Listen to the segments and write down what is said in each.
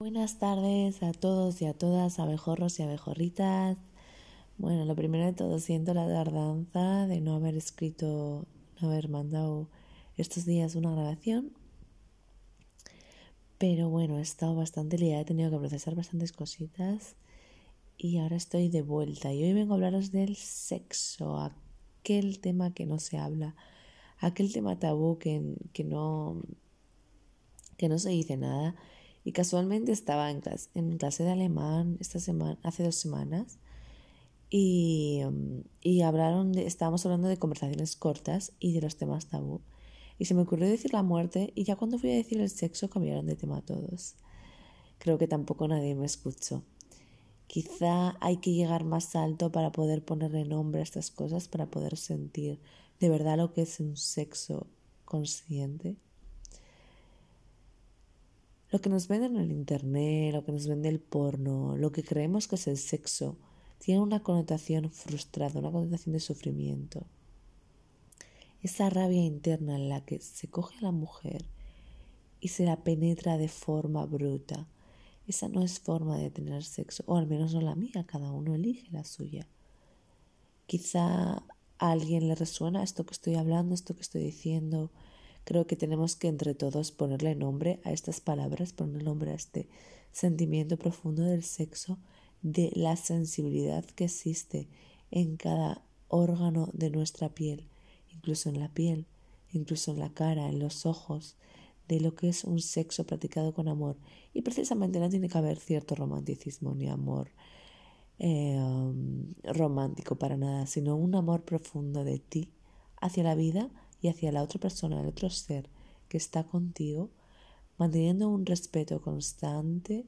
Buenas tardes a todos y a todas, abejorros y abejorritas. Bueno, lo primero de todo, siento la tardanza de no haber escrito, no haber mandado estos días una grabación. Pero bueno, he estado bastante liada, he tenido que procesar bastantes cositas y ahora estoy de vuelta. Y hoy vengo a hablaros del sexo, aquel tema que no se habla, aquel tema tabú que, que, no, que no se dice nada y casualmente estaba en clase, en clase de alemán esta semana, hace dos semanas y, um, y hablaron de, estábamos hablando de conversaciones cortas y de los temas tabú. Y se me ocurrió decir la muerte y ya cuando fui a decir el sexo cambiaron de tema todos. Creo que tampoco nadie me escuchó. Quizá hay que llegar más alto para poder ponerle nombre a estas cosas, para poder sentir de verdad lo que es un sexo consciente. Lo que nos venden en el Internet, lo que nos vende el porno, lo que creemos que es el sexo, tiene una connotación frustrada, una connotación de sufrimiento. Esa rabia interna en la que se coge a la mujer y se la penetra de forma bruta, esa no es forma de tener sexo, o al menos no la mía, cada uno elige la suya. Quizá a alguien le resuena esto que estoy hablando, esto que estoy diciendo, Creo que tenemos que entre todos ponerle nombre a estas palabras, ponerle nombre a este sentimiento profundo del sexo, de la sensibilidad que existe en cada órgano de nuestra piel, incluso en la piel, incluso en la cara, en los ojos, de lo que es un sexo practicado con amor. Y precisamente no tiene que haber cierto romanticismo ni amor um, romántico para nada, sino un amor profundo de ti hacia la vida y hacia la otra persona, el otro ser que está contigo, manteniendo un respeto constante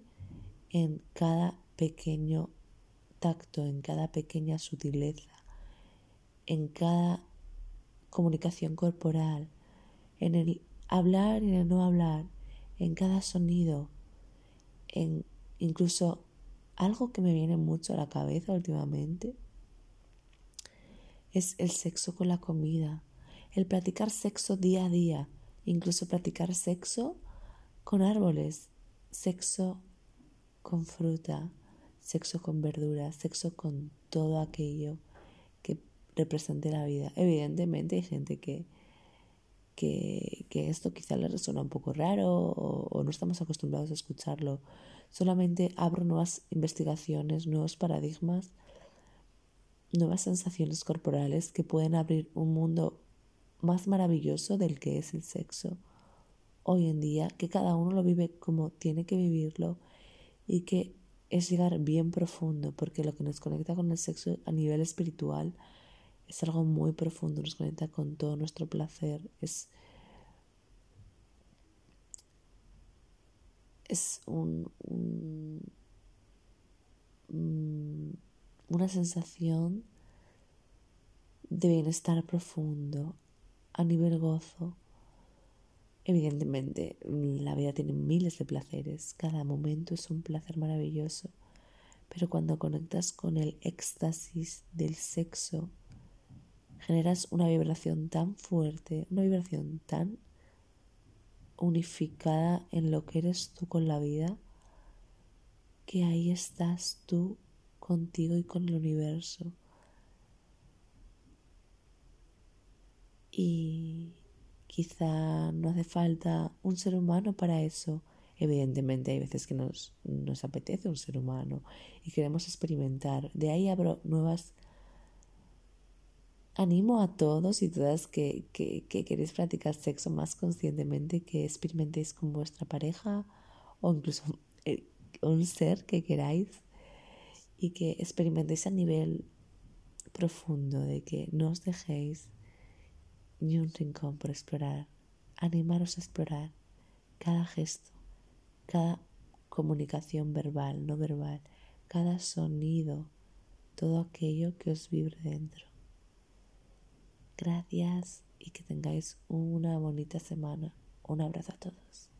en cada pequeño tacto, en cada pequeña sutileza, en cada comunicación corporal, en el hablar y en el no hablar, en cada sonido, en incluso algo que me viene mucho a la cabeza últimamente es el sexo con la comida el practicar sexo día a día, incluso practicar sexo con árboles, sexo con fruta, sexo con verduras, sexo con todo aquello que represente la vida. Evidentemente hay gente que, que, esto quizá le resuena un poco raro o, o no estamos acostumbrados a escucharlo. Solamente abro nuevas investigaciones, nuevos paradigmas, nuevas sensaciones corporales que pueden abrir un mundo más maravilloso del que es el sexo hoy en día, que cada uno lo vive como tiene que vivirlo y que es llegar bien profundo, porque lo que nos conecta con el sexo a nivel espiritual es algo muy profundo, nos conecta con todo nuestro placer, es, es un, una sensación de bienestar profundo, a nivel gozo. Evidentemente, la vida tiene miles de placeres, cada momento es un placer maravilloso, pero cuando conectas con el éxtasis del sexo, generas una vibración tan fuerte, una vibración tan unificada en lo que eres tú con la vida, que ahí estás tú contigo y con el universo. Y quizá no hace falta un ser humano para eso. Evidentemente hay veces que nos, nos apetece un ser humano y queremos experimentar. De ahí abro nuevas... Animo a todos y todas que, que, que queréis practicar sexo más conscientemente, que experimentéis con vuestra pareja o incluso eh, un ser que queráis y que experimentéis a nivel profundo, de que no os dejéis ni un por explorar. Animaros a explorar cada gesto, cada comunicación verbal, no verbal, cada sonido, todo aquello que os vibre dentro. Gracias y que tengáis una bonita semana. Un abrazo a todos.